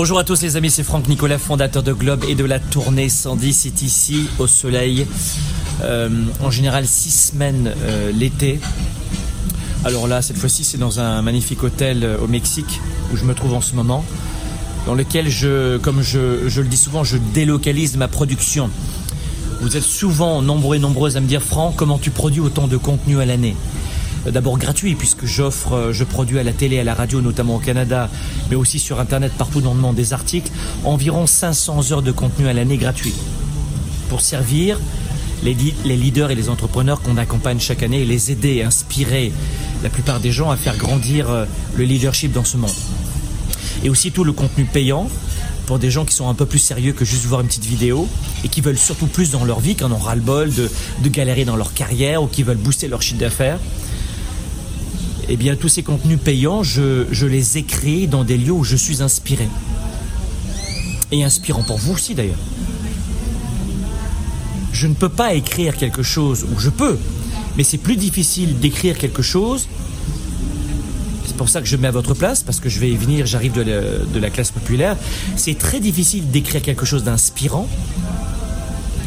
Bonjour à tous les amis, c'est Franck Nicolas, fondateur de Globe et de la tournée 110. C'est ici au soleil, euh, en général six semaines euh, l'été. Alors là, cette fois-ci, c'est dans un magnifique hôtel euh, au Mexique où je me trouve en ce moment, dans lequel je, comme je, je le dis souvent, je délocalise ma production. Vous êtes souvent nombreux et nombreuses à me dire, Franck, comment tu produis autant de contenu à l'année? D'abord gratuit, puisque j'offre, euh, je produis à la télé, à la radio, notamment au Canada, mais aussi sur Internet, partout dans le monde, des articles, environ 500 heures de contenu à l'année gratuit, pour servir les, leaders et les entrepreneurs qu'on accompagne chaque année et les aider inspirer la plupart des gens à faire grandir euh, le leadership dans ce monde. Et aussi tout le contenu payant pour des gens qui sont un peu plus sérieux que juste voir une petite vidéo et qui veulent surtout plus dans leur vie, qui en ont ras-le-bol de, de galérer dans leur carrière ou qui veulent booster leur chiffre d'affaires. Eh bien, tous ces contenus payants, je, les écris dans des lieux où je suis inspiré. Et inspirant pour vous aussi d'ailleurs. Je ne peux pas écrire quelque chose, ou je peux, mais c'est plus difficile d'écrire quelque chose c'est pour ça que je me mets à votre place, parce que je vais venir, j'arrive de, la- de la classe populaire. C'est très difficile d'écrire quelque chose d'inspirant,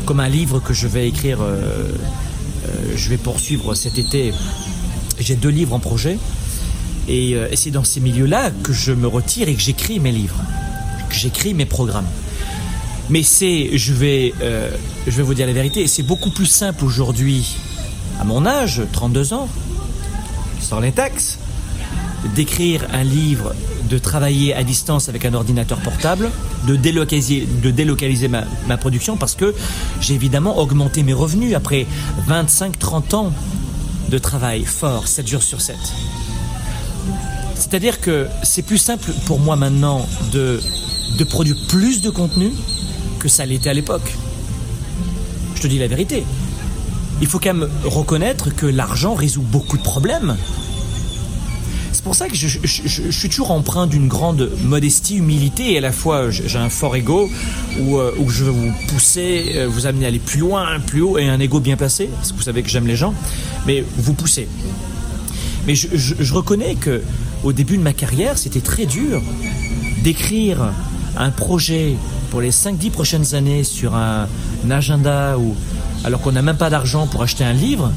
comme un livre que je vais écrire, euh, euh, je vais poursuivre cet été. J'ai deux livres en projet, et, euh, et c'est dans ces milieux-là que je me retire et que j'écris mes livres, que j'écris mes programmes. Mais c'est, je vais, euh, vous dire la vérité, c'est beaucoup plus simple aujourd'hui, à mon âge, 32 ans, sans les taxes, d'écrire un livre, de travailler à distance avec un ordinateur portable, de délocaliser, de ma production parce que j'ai évidemment augmenté mes revenus après 25-30 ans de travail fort, 7 jours sur 7. C'est-à-dire que c'est plus simple pour moi maintenant de, de produire plus de contenu que ça l'était à l'époque. Je te dis la vérité. Il faut quand même reconnaître que l'argent résout beaucoup de problèmes. C'est pour ça que je, suis toujours empreint d'une grande modestie, humilité, et à la fois j'ai un fort ego où, euh, je veux vous pousser, euh, vous amener à aller plus loin, plus haut, et un ego bien placé, parce que vous savez que j'aime les gens, mais vous poussez. Mais je reconnais que au début de ma carrière, c'était très dur d'écrire un projet pour les 5-10 prochaines années sur un, un agenda ou alors qu'on n'a même pas d'argent pour acheter un livre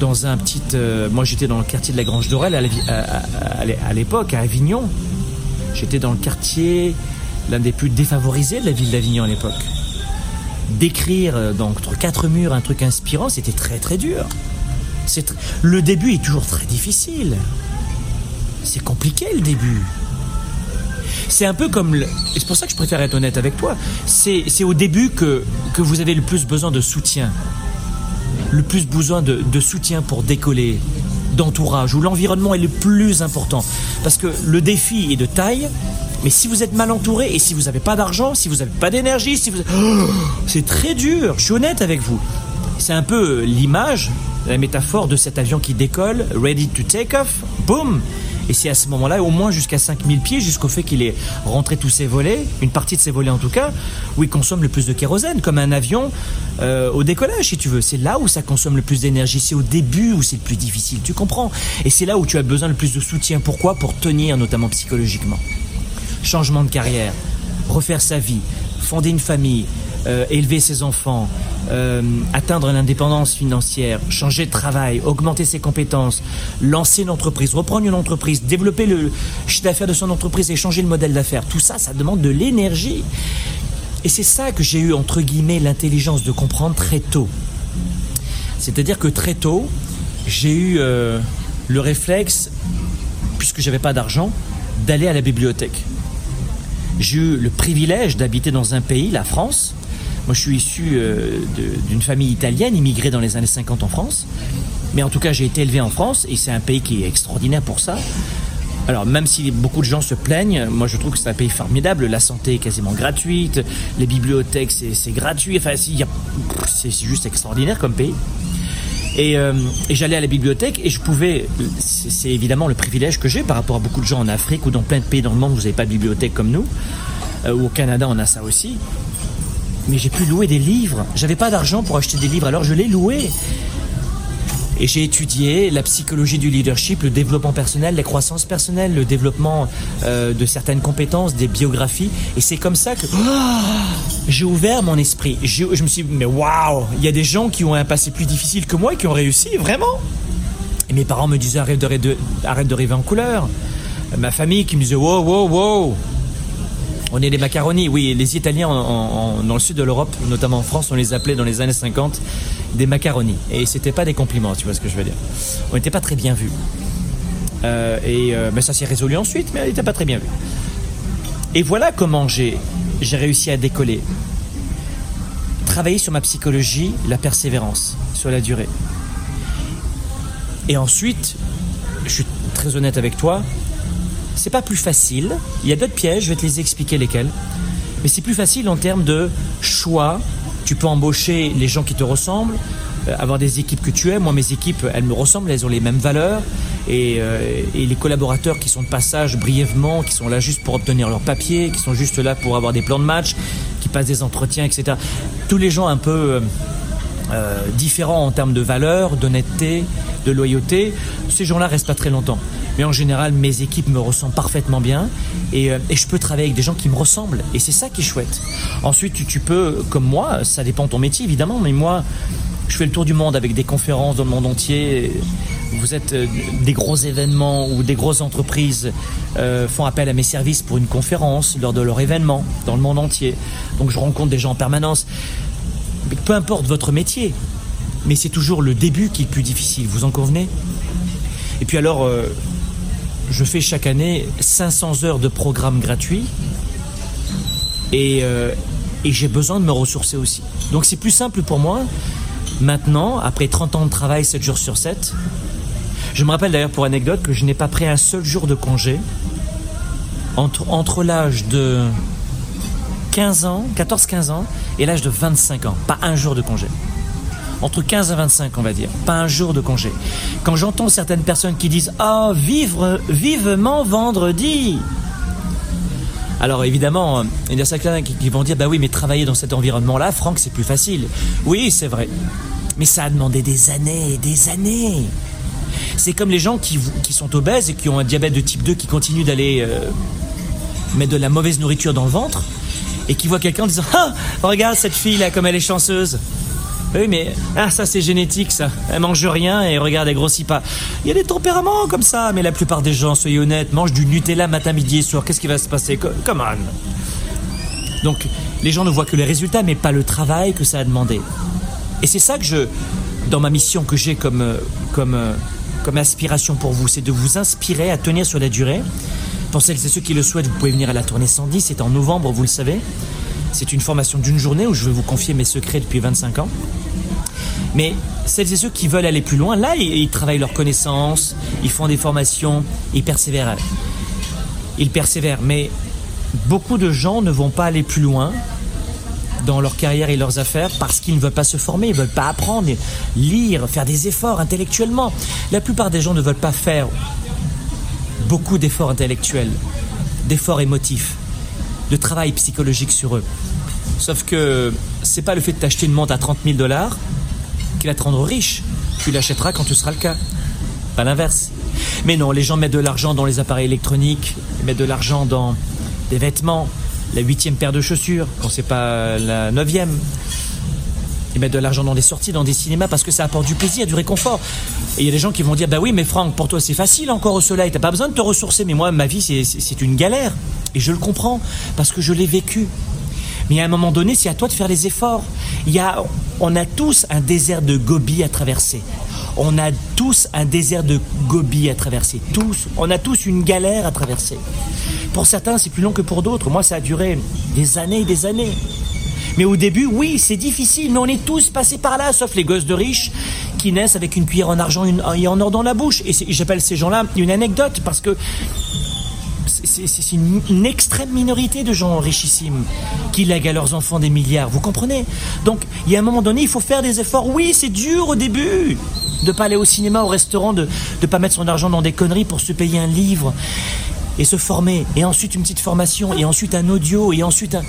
dans un petit. euh, moi, j'étais dans le quartier de la Grange d'Orel à, l'époque, à Avignon. J'étais dans le quartier, l'un des plus défavorisés de la ville d'Avignon à l'époque. D'écrire euh, entre quatre murs un truc inspirant, c'était très très dur. Le début est toujours très difficile. C'est compliqué le début. C'est un peu comme. c'est pour ça que je préfère être honnête avec toi. C'est au début que, que vous avez le plus besoin de soutien le plus besoin de, soutien pour décoller, d'entourage, où l'environnement est le plus important. Parce que le défi est de taille, mais si vous êtes mal entouré et si vous n'avez pas d'argent, si vous n'avez pas d'énergie, si vous... Oh, c'est très dur, je suis honnête avec vous. C'est un peu l'image, la métaphore de cet avion qui décolle, ready to take off, boum et c'est à ce moment-là, au moins jusqu'à 5000 pieds, jusqu'au fait qu'il ait rentré tous ses volets, une partie de ses volets en tout cas, où il consomme le plus de kérosène, comme un avion euh, au décollage, si tu veux. C'est là où ça consomme le plus d'énergie. C'est au début où c'est le plus difficile, tu comprends Et c'est là où tu as besoin le plus de soutien. Pourquoi? Pour tenir, notamment psychologiquement. Changement de carrière, refaire sa vie, fonder une famille, euh, élever ses enfants, euh, atteindre l'indépendance financière, changer de travail, augmenter ses compétences, lancer une entreprise, reprendre une entreprise, développer le chiffre d'affaires de son entreprise et changer le modèle d'affaires. Tout ça, ça demande de l'énergie. Et c'est ça que j'ai eu, entre guillemets, l'intelligence de comprendre très tôt. C'est-à-dire que très tôt, j'ai eu euh, le réflexe, puisque j'avais pas d'argent, d'aller à la bibliothèque. J'ai eu le privilège d'habiter dans un pays, la France. Moi, je suis issu euh, d'une famille italienne, immigrée dans les années 50 en France. Mais en tout cas, j'ai été élevé en France et c'est un pays qui est extraordinaire pour ça. Alors, même si beaucoup de gens se plaignent, moi je trouve que c'est un pays formidable. La santé est quasiment gratuite, les bibliothèques c'est gratuit. Enfin, c'est juste extraordinaire comme pays. Et, euh, et j'allais à la bibliothèque et je pouvais, c'est c'est évidemment le privilège que j'ai par rapport à beaucoup de gens en Afrique ou dans plein de pays dans le monde où vous n'avez pas de bibliothèque comme nous, euh, ou au Canada on a ça aussi. Mais j'ai pu louer des livres. J'avais pas d'argent pour acheter des livres, alors je les louais. Et j'ai étudié la psychologie du leadership, le développement personnel, la croissance personnelle, le développement euh, de certaines compétences, des biographies. Et c'est comme ça que j'ai ouvert mon esprit. Je me suis dit, mais waouh, il y a des gens qui ont un passé plus difficile que moi et qui ont réussi, vraiment. Et mes parents me disaient, arrête de, arrête de rêver en couleur. Ma famille qui me disait, wow, wow, wow. On est des macaronis. Oui, les Italiens dans le sud de l'Europe, notamment en France, on les appelait dans les années 50 des macaronis. Et c'était pas des compliments, tu vois ce que je veux dire. On n'était pas très bien vus. Euh, et euh, mais ça s'est résolu ensuite, mais on n'était pas très bien vus. Et voilà comment j'ai réussi à décoller. Travailler sur ma psychologie, la persévérance, sur la durée. Et ensuite, je suis très honnête avec toi, c'est pas plus facile. Il y a d'autres pièges, je vais te les expliquer lesquels. Mais c'est plus facile en termes de choix. Tu peux embaucher les gens qui te ressemblent, euh, avoir des équipes que tu aimes. Moi, mes équipes, elles me ressemblent, elles ont les mêmes valeurs. Et, euh, les collaborateurs qui sont de passage brièvement, qui sont là juste pour obtenir leur papier, qui sont juste là pour avoir des plans de match, qui passent des entretiens, etc. Tous les gens un peu euh, différents en termes de valeurs, d'honnêteté, de loyauté, ces gens-là restent pas très longtemps. Mais en général, mes équipes me ressemblent parfaitement bien et, euh, et je peux travailler avec des gens qui me ressemblent. Et c'est ça qui est chouette. Ensuite, tu, peux, comme moi, ça dépend de ton métier évidemment, mais moi, je fais le tour du monde avec des conférences dans le monde entier. Vous êtes euh, des gros événements ou des grosses entreprises euh, font appel à mes services pour une conférence lors de leur événement dans le monde entier. Donc je rencontre des gens en permanence. Peu importe votre métier, mais c'est toujours le début qui est le plus difficile. Vous en convenez? Et puis alors, je fais chaque année 500 heures de programmes gratuits et, euh, et j'ai besoin de me ressourcer aussi. Donc c'est plus simple pour moi maintenant, après 30 ans de travail 7 jours sur 7. Je me rappelle d'ailleurs pour anecdote que je n'ai pas pris un seul jour de congé entre, entre l'âge de 15 ans, 14-15 ans et l'âge de 25 ans. Pas un jour de congé entre 15 et 25, on va dire, pas un jour de congé. Quand j'entends certaines personnes qui disent Ah, vivre vivement vendredi alors évidemment, il y a certains qui vont dire bah oui, mais travailler dans cet environnement-là, Franck, c'est plus facile. Oui, c'est vrai. Mais ça a demandé des années et des années. C'est comme les gens qui, qui, sont obèses et qui ont un diabète de type 2 qui continuent d'aller euh, mettre de la mauvaise nourriture dans le ventre et qui voient quelqu'un en disant Ah, regarde cette fille là, comme elle est chanceuse. Oui, mais ah, ça c'est génétique, ça. Elle mange rien et regarde, elle grossit pas. Il y a des tempéraments comme ça, mais la plupart des gens, soyez honnêtes, mangent du Nutella matin, midi et soir. Qu'est-ce qui va se passer? Come on. Donc, les gens ne voient que les résultats, mais pas le travail que ça a demandé. Et c'est ça que je, dans ma mission que j'ai comme, euh, comme, euh, comme inspiration pour vous, c'est de vous inspirer à tenir sur la durée. Pour celles et ceux qui le souhaitent, vous pouvez venir à la tournée 110, c'est en novembre, vous le savez. C'est une formation d'une journée où je vais vous confier mes secrets depuis 25 ans. Mais celles et ceux qui veulent aller plus loin, là, ils, travaillent leurs connaissances, ils font des formations, ils persévèrent. Ils persévèrent. Mais beaucoup de gens ne vont pas aller plus loin dans leur carrière et leurs affaires parce qu'ils ne veulent pas se former, ils ne veulent pas apprendre, lire, faire des efforts intellectuellement. La plupart des gens ne veulent pas faire beaucoup d'efforts intellectuels, d'efforts émotifs de travail psychologique sur eux. Sauf que c'est pas le fait de t'acheter une montre à 30 000 dollars qui va te rendre riche. Tu l'achèteras quand tu seras le cas. Pas l'inverse. Mais non, les gens mettent de l'argent dans les appareils électroniques, ils mettent de l'argent dans des vêtements, la huitième paire de chaussures, quand c'est pas la neuvième. Ils mettent de l'argent dans des sorties, dans des cinémas, parce que ça apporte du plaisir, du réconfort. Et il y a des gens qui vont dire, bah oui, mais Franck, pour toi c'est facile encore au soleil, t'as pas besoin de te ressourcer, mais moi, ma vie, c'est une galère. Et je le comprends, parce que je l'ai vécu. Mais à un moment donné, c'est à toi de faire les efforts. Il y a, on a tous un désert de Gobi à traverser. On a tous un désert de Gobi à traverser. Tous. On a tous une galère à traverser. Pour certains, c'est plus long que pour d'autres. Moi, ça a duré des années et des années. Mais au début, oui, c'est difficile, mais on est tous passés par là, sauf les gosses de riches qui naissent avec une cuillère en argent et en or dans la bouche. Et j'appelle ces gens-là une anecdote parce que c'est une, extrême minorité de gens richissimes qui lèguent à leurs enfants des milliards. Vous comprenez? Donc, il y a un moment donné, il faut faire des efforts. Oui, c'est dur au début de pas aller au cinéma, au restaurant, de ne pas mettre son argent dans des conneries pour se payer un livre et se former. Et ensuite une petite formation, et ensuite un audio, et ensuite un...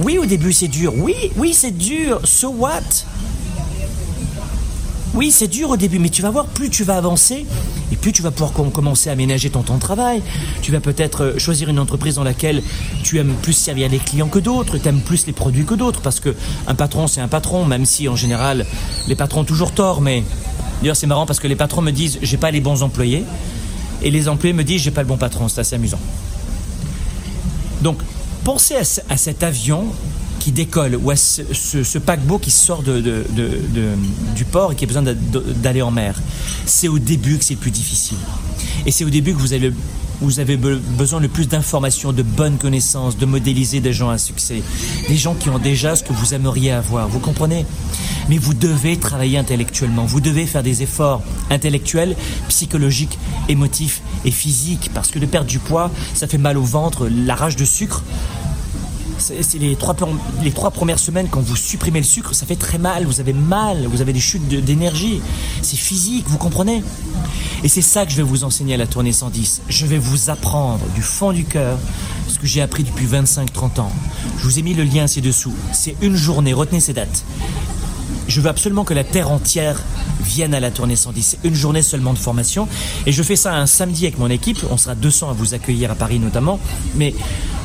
Oui, au début c'est dur. Oui, oui, c'est dur. So what? Oui, c'est dur au début, mais tu vas voir, plus tu vas avancer, et plus tu vas pouvoir commencer à aménager ton temps de travail. Tu vas peut-être euh, choisir une entreprise dans laquelle tu aimes plus servir les clients que d'autres, tu aimes plus les produits que d'autres, parce que un patron, c'est un patron, même si en général, les patrons ont toujours tort, mais d'ailleurs c'est marrant parce que les patrons me disent, j'ai pas les bons employés, et les employés me disent, j'ai pas le bon patron, c'est assez amusant. Donc, pensez à cet avion qui décolle ou à ce, paquebot qui sort de, du port et qui a besoin d'aller en mer. C'est au début que c'est le plus difficile. Et c'est au début que vous avez, vous avez besoin le plus d'informations, de bonnes connaissances, de modéliser des gens à succès. Des gens qui ont déjà ce que vous aimeriez avoir. Vous comprenez? Mais vous devez travailler intellectuellement. Vous devez faire des efforts intellectuels, psychologiques, émotifs et physiques. Parce que de perdre du poids, ça fait mal au ventre, la rage de sucre c'est les trois, premières semaines, quand vous supprimez le sucre, ça fait très mal, vous avez mal, vous avez des chutes d'énergie. C'est physique, vous comprenez? Et c'est ça que je vais vous enseigner à la tournée 110. Je vais vous apprendre du fond du cœur ce que j'ai appris depuis 25-30 ans. Je vous ai mis le lien ci-dessous. C'est une journée, retenez ces dates. Je veux absolument que la terre entière vienne à la tournée 110. C'est une journée seulement de formation. Et je fais ça un samedi avec mon équipe. On sera 200 à vous accueillir à Paris notamment. Mais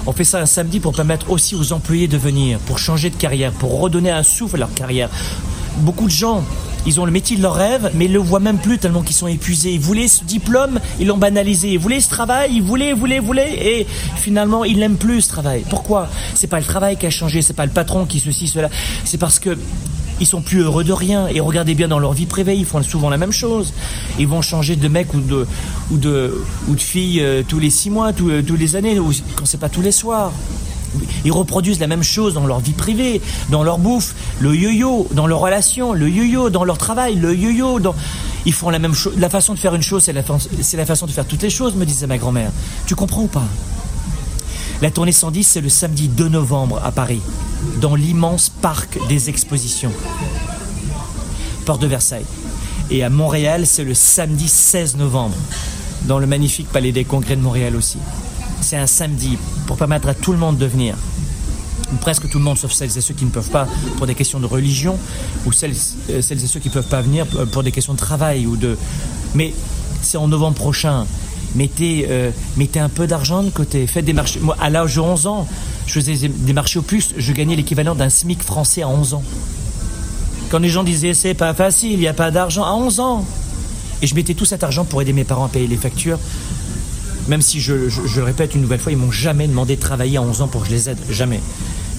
on fait ça un samedi pour permettre aussi aux employés de venir, pour changer de carrière, pour redonner un souffle à leur carrière. Beaucoup de gens, ils ont le métier de leur rêve, mais ils le voient même plus tellement qu'ils sont épuisés. Ils voulaient ce diplôme, ils l'ont banalisé. Ils voulaient ce travail, ils voulaient, voulaient, voulaient, et finalement, ils n'aiment plus ce travail. Pourquoi? C'est pas le travail qui a changé, c'est pas le patron qui ceci, cela. C'est parce que ils sont plus heureux de rien. Et regardez bien dans leur vie privée, ils font souvent la même chose. Ils vont changer de mec ou de ou de ou de fille euh, tous les six mois, tous, euh, tous les années, ou quand c'est pas tous les soirs. Ils reproduisent la même chose dans leur vie privée, dans leur bouffe, le yo-yo, dans leurs relations, le yo-yo, dans leur travail, le yo-yo. Dans... Ils font la même chose. La façon de faire une chose, c'est la, la façon de faire toutes les choses, me disait ma grand-mère. Tu comprends ou pas? La tournée 110, c'est le samedi 2 novembre à Paris dans l'immense parc des expositions, Porte de Versailles. Et à Montréal, c'est le samedi 16 novembre, dans le magnifique Palais des Congrès de Montréal aussi. C'est un samedi pour permettre à tout le monde de venir. Presque tout le monde, sauf celles et ceux qui ne peuvent pas pour des questions de religion, ou celles, euh, celles et ceux qui ne peuvent pas venir pour des questions de travail ou de. Mais c'est en novembre prochain. Mettez, euh, mettez un peu d'argent de côté. Faites des marchés. Moi, à l'âge de 11 ans, je faisais des marchés aux puces, je gagnais l'équivalent d'un SMIC français à 11 ans. Quand les gens disaient c'est pas facile, il n'y a pas d'argent, à 11 ans. Et je mettais tout cet argent pour aider mes parents à payer les factures. Même si je, le répète une nouvelle fois, ils m'ont jamais demandé de travailler à 11 ans pour que je les aide. Jamais.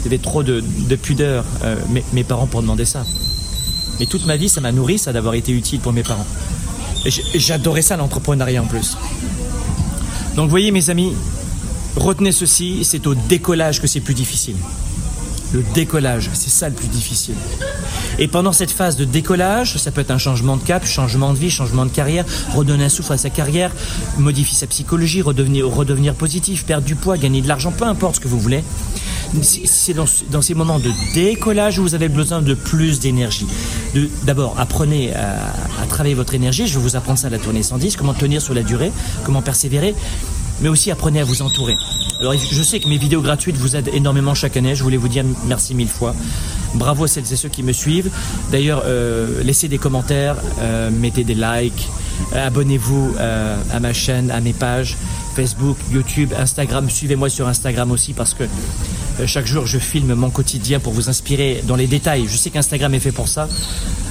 Il y avait trop de, pudeur, euh, mes, parents, pour demander ça. Mais toute ma vie, ça m'a nourri, ça, d'avoir été utile pour mes parents. Et j'adorais ça, l'entrepreneuriat en plus. Donc, vous voyez, mes amis, Retenez ceci, c'est au décollage que c'est plus difficile. Le décollage, c'est ça le plus difficile. Et pendant cette phase de décollage, ça peut être un changement de cap, changement de vie, changement de carrière, redonner un souffle à sa carrière, modifier sa psychologie, redevenir, positif, perdre du poids, gagner de l'argent, peu importe ce que vous voulez. C'est dans, ces moments de décollage où vous avez besoin de plus d'énergie. D'abord, apprenez à, à, travailler votre énergie. Je vais vous apprendre ça à la tournée 110, comment tenir sur la durée, comment persévérer mais aussi apprenez à vous entourer. Alors je sais que mes vidéos gratuites vous aident énormément chaque année, je voulais vous dire merci mille fois. Bravo à celles et ceux qui me suivent. D'ailleurs, euh, laissez des commentaires, euh, mettez des likes, euh, abonnez-vous à ma chaîne, à mes pages, Facebook, YouTube, Instagram. Suivez-moi sur Instagram aussi parce que chaque jour je filme mon quotidien pour vous inspirer dans les détails. Je sais qu'Instagram est fait pour ça.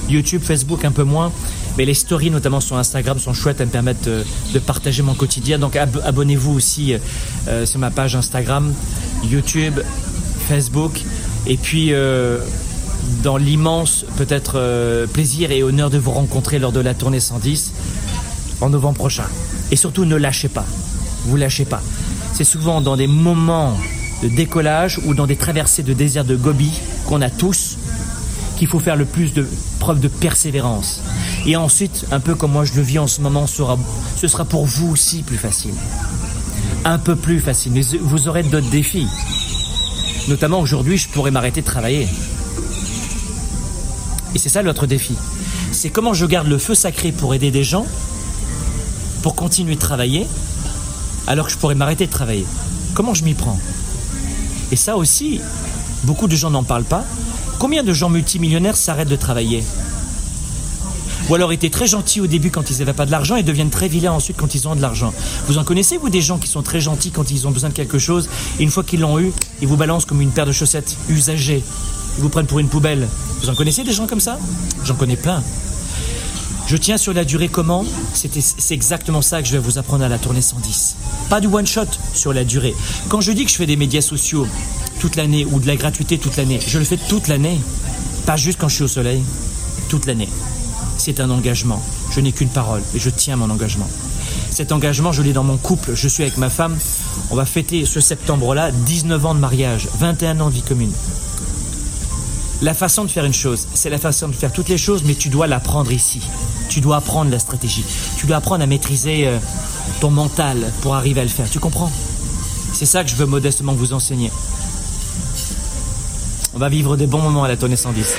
YouTube, Facebook un peu moins. Mais les stories, notamment sur Instagram, sont chouettes. Elles me permettent de, partager mon quotidien. Donc abonnez-vous aussi euh, sur ma page Instagram, YouTube, Facebook. Et puis, euh, dans l'immense, peut-être, euh, plaisir et honneur de vous rencontrer lors de la tournée 110 en novembre prochain. Et surtout, ne lâchez pas. Vous lâchez pas. C'est souvent dans des moments de décollage ou dans des traversées de désert de Gobi qu'on a tous qu'il faut faire le plus de preuves de persévérance. Et ensuite, un peu comme moi je le vis en ce moment, ce sera pour vous aussi plus facile. Un peu plus facile. Mais vous aurez d'autres défis. Notamment aujourd'hui, je pourrais m'arrêter de travailler. Et c'est ça l'autre défi. C'est comment je garde le feu sacré pour aider des gens, pour continuer de travailler, alors que je pourrais m'arrêter de travailler. Comment je m'y prends? Et ça aussi, beaucoup de gens n'en parlent pas, Combien de gens multimillionnaires s'arrêtent de travailler Ou alors étaient très gentils au début quand ils n'avaient pas de l'argent et deviennent très vilains ensuite quand ils ont de l'argent. Vous en connaissez, vous, des gens qui sont très gentils quand ils ont besoin de quelque chose et une fois qu'ils l'ont eu, ils vous balancent comme une paire de chaussettes usagées. Ils vous prennent pour une poubelle. Vous en connaissez des gens comme ça? J'en connais plein. Je tiens sur la durée comment? C'est exactement ça que je vais vous apprendre à la tournée 110. Pas du one shot sur la durée. Quand je dis que je fais des médias sociaux toute l'année ou de la gratuité toute l'année, je le fais toute l'année. Pas juste quand je suis au soleil. Toute l'année. C'est un engagement. Je n'ai qu'une parole et je tiens mon engagement. Cet engagement, je l'ai dans mon couple. Je suis avec ma femme. On va fêter ce septembre-là 19 ans de mariage, 21 ans de vie commune. La façon de faire une chose, c'est la façon de faire toutes les choses, mais tu dois l'apprendre ici. Tu dois apprendre la stratégie. Tu dois apprendre à maîtriser euh, ton mental pour arriver à le faire. Tu comprends? C'est ça que je veux modestement vous enseigner. On va vivre des bons moments à la tonne 110.